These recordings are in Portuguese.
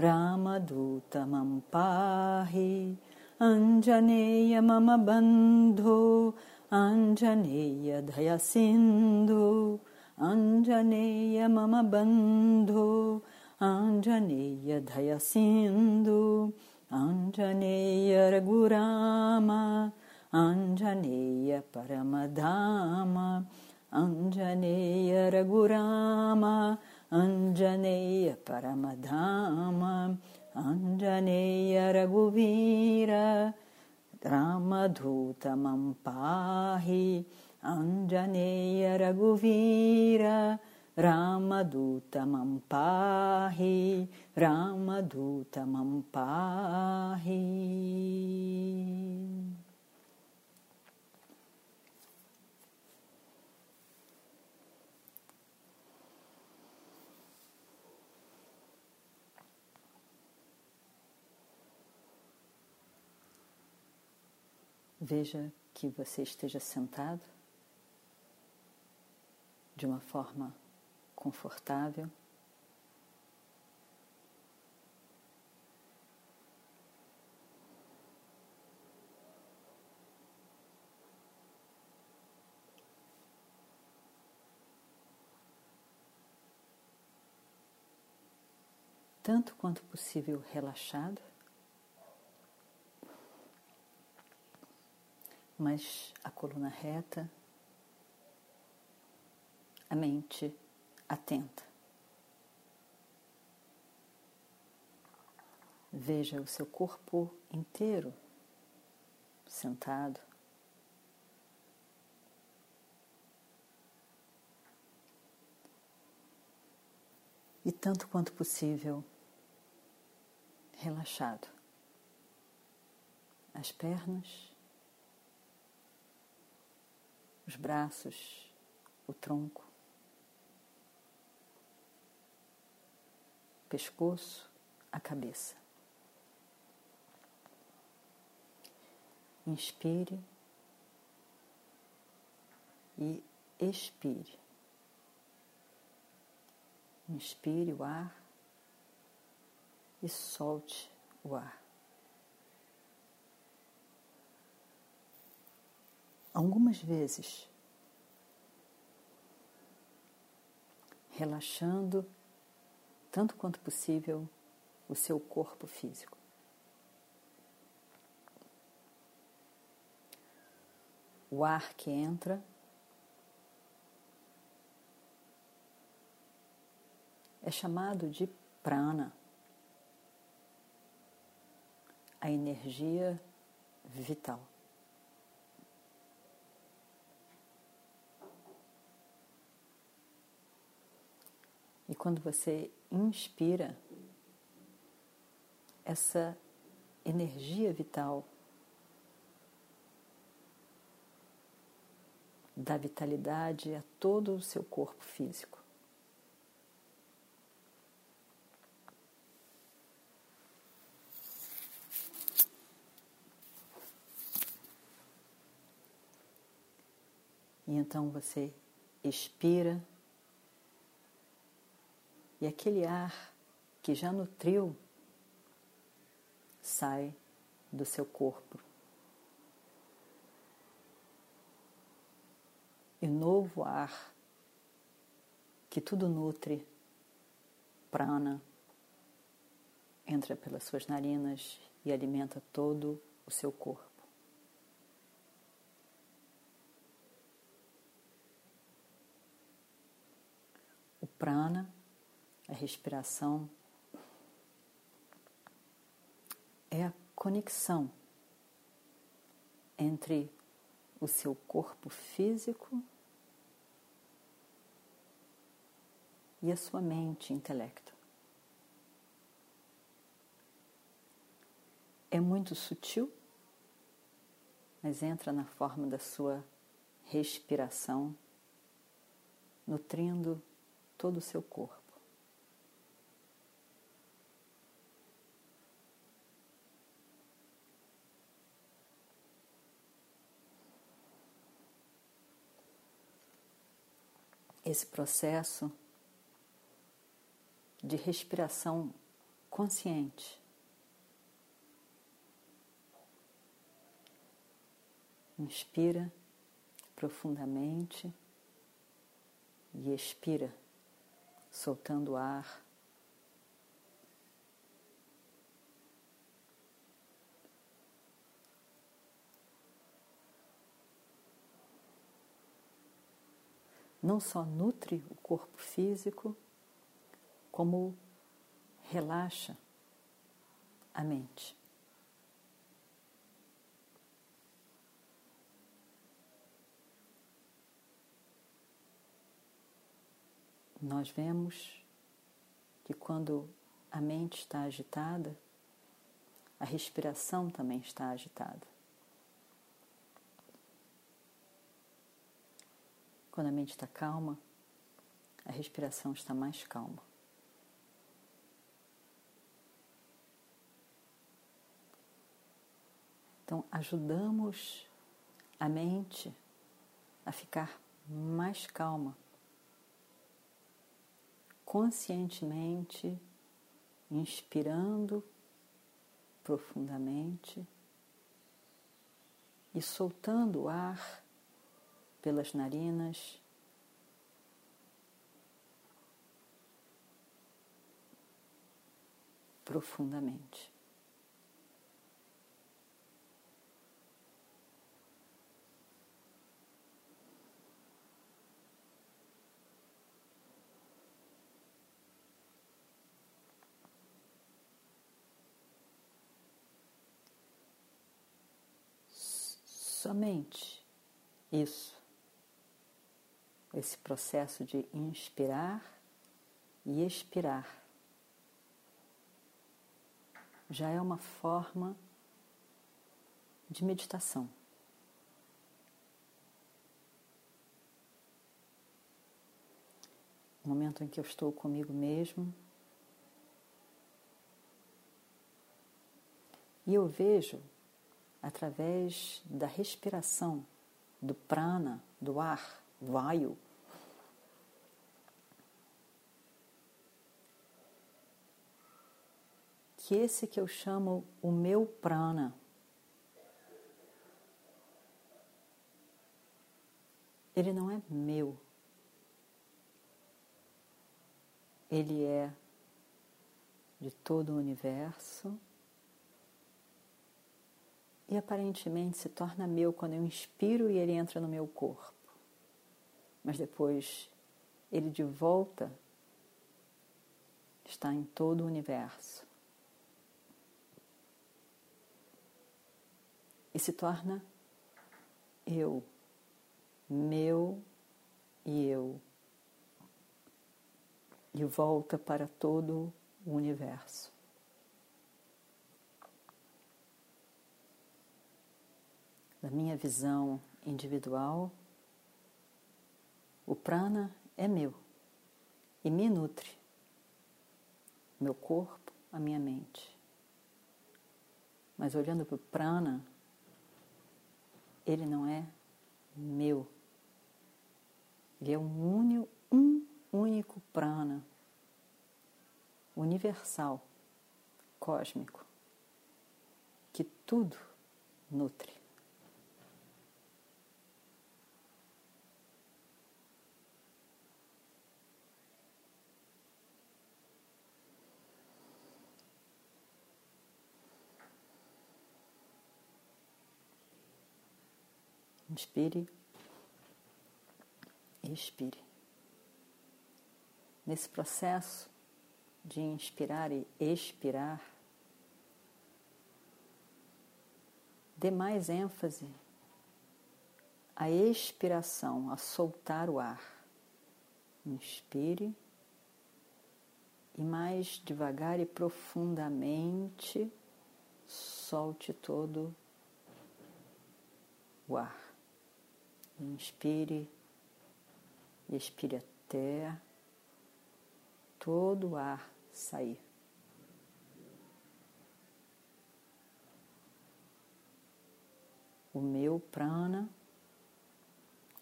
रामदूतमं पाहि। अञ्जनेय मम बन्धो आञ्जनेय दय सिन्धु अञ्जनेय मम बन्धो आञ्जनेय दय सिन्धु आञ्जनेयर् गुराम आञ्जनेय परमधाम। अञ्जनेय अञ्जनेयर् अञ्जनेय परमधाम अञ्जनेय रघुवीर रामधूतमं पाहि अञ्जनेय रघुवीर रामदूतमं पाहि रामदूतमं पाहि Veja que você esteja sentado de uma forma confortável. Tanto quanto possível relaxado. Mas a coluna reta, a mente atenta. Veja o seu corpo inteiro sentado. E tanto quanto possível, relaxado. As pernas os braços, o tronco, o pescoço, a cabeça. Inspire e expire. Inspire o ar e solte o ar. Algumas vezes, relaxando tanto quanto possível o seu corpo físico. O ar que entra é chamado de prana, a energia vital. E quando você inspira, essa energia vital dá vitalidade a todo o seu corpo físico. E então você expira e aquele ar que já nutriu sai do seu corpo. E novo ar que tudo nutre, prana, entra pelas suas narinas e alimenta todo o seu corpo. O prana a respiração, é a conexão entre o seu corpo físico e a sua mente intelecto. É muito sutil, mas entra na forma da sua respiração, nutrindo todo o seu corpo. Esse processo de respiração consciente. Inspira profundamente e expira, soltando o ar. Não só nutre o corpo físico, como relaxa a mente. Nós vemos que quando a mente está agitada, a respiração também está agitada. Quando a mente está calma, a respiração está mais calma. Então, ajudamos a mente a ficar mais calma, conscientemente, inspirando profundamente e soltando o ar pelas narinas. Profundamente. Somente isso, esse processo de inspirar e expirar, já é uma forma de meditação. O momento em que eu estou comigo mesmo e eu vejo através da respiração, do prana, do ar, vayu. Que esse que eu chamo o meu prana, ele não é meu. Ele é de todo o universo e aparentemente se torna meu quando eu inspiro e ele entra no meu corpo. Mas depois ele de volta está em todo o universo. E se torna eu, meu e eu. E volta para todo o universo. da minha visão individual, o prana é meu e me nutre, meu corpo, a minha mente. Mas olhando para o prana, ele não é meu. Ele é um, único, um único prana, universal, cósmico, que tudo nutre. Inspire, expire. nesse processo de inspirar e expirar, dê mais ênfase à expiração, a soltar o ar. Inspire e mais devagar e profundamente solte todo o ar. Inspire e expire até todo o ar sair. O meu prana,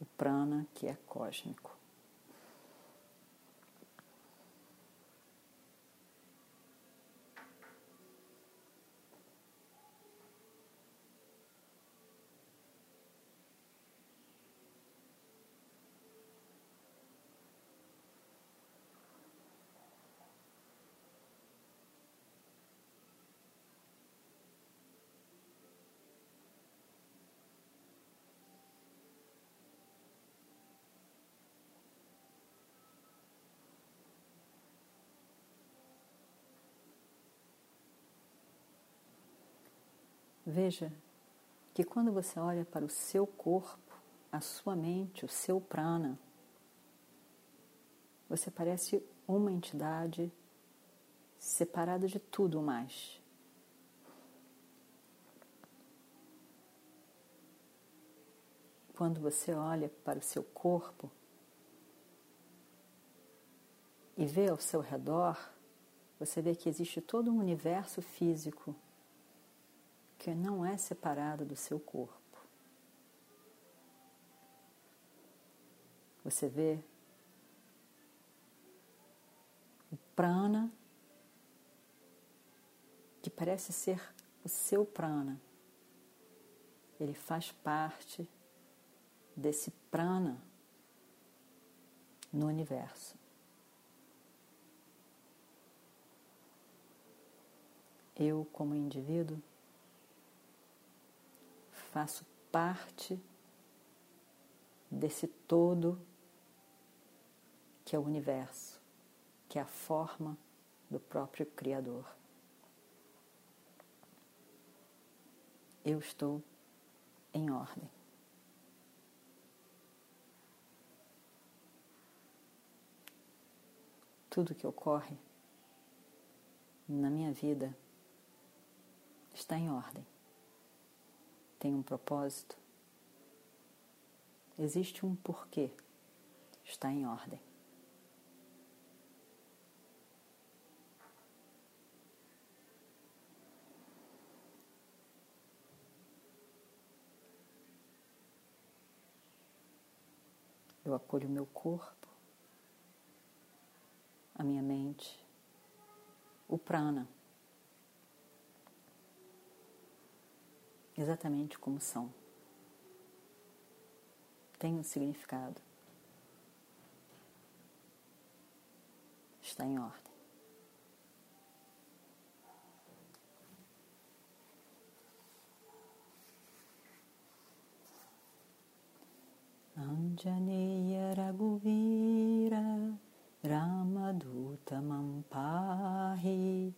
o prana que é cósmico. Veja que quando você olha para o seu corpo, a sua mente, o seu prana, você parece uma entidade separada de tudo mais. Quando você olha para o seu corpo e vê ao seu redor, você vê que existe todo um universo físico que não é separado do seu corpo. Você vê o prana, que parece ser o seu prana. Ele faz parte desse prana no universo. Eu, como indivíduo, faço parte desse todo que é o universo, que é a forma do próprio Criador. Eu estou em ordem. Tudo que ocorre na minha vida está em ordem tem um propósito, existe um porquê, está em ordem. Eu acolho meu corpo, a minha mente, o prana. Exatamente como são. Tem um significado. Está em ordem. Anjaneya Raghuvira Ramaduta Mampahi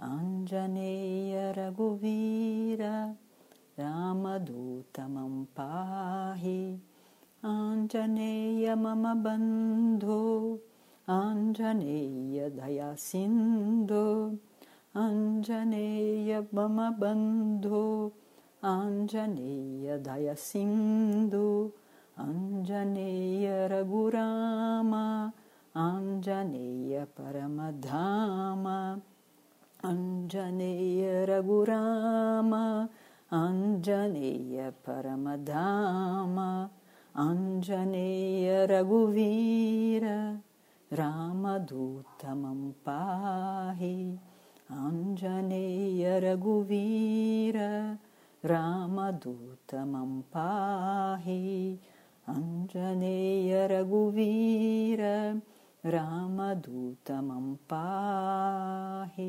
Anjaneya Raghuvira पाहि। आञ्जनेय मम बन्धो आञ्जनेय दया सिन्धो आञ्जनेय मम बन्धो आञ्जनेय दया सिन्धु आञ्जनेय रघुराम आञ्जनेय परमधाम अञ्जनेय रघुराम अञ्जनेय परमधाम अञ्जनेय रघुवीर रामदूतमं पाहि अञ्जनेय रघुवीर रामदूतमं पाहि अञ्जनेय रघुवीर रामदूतमं पाहि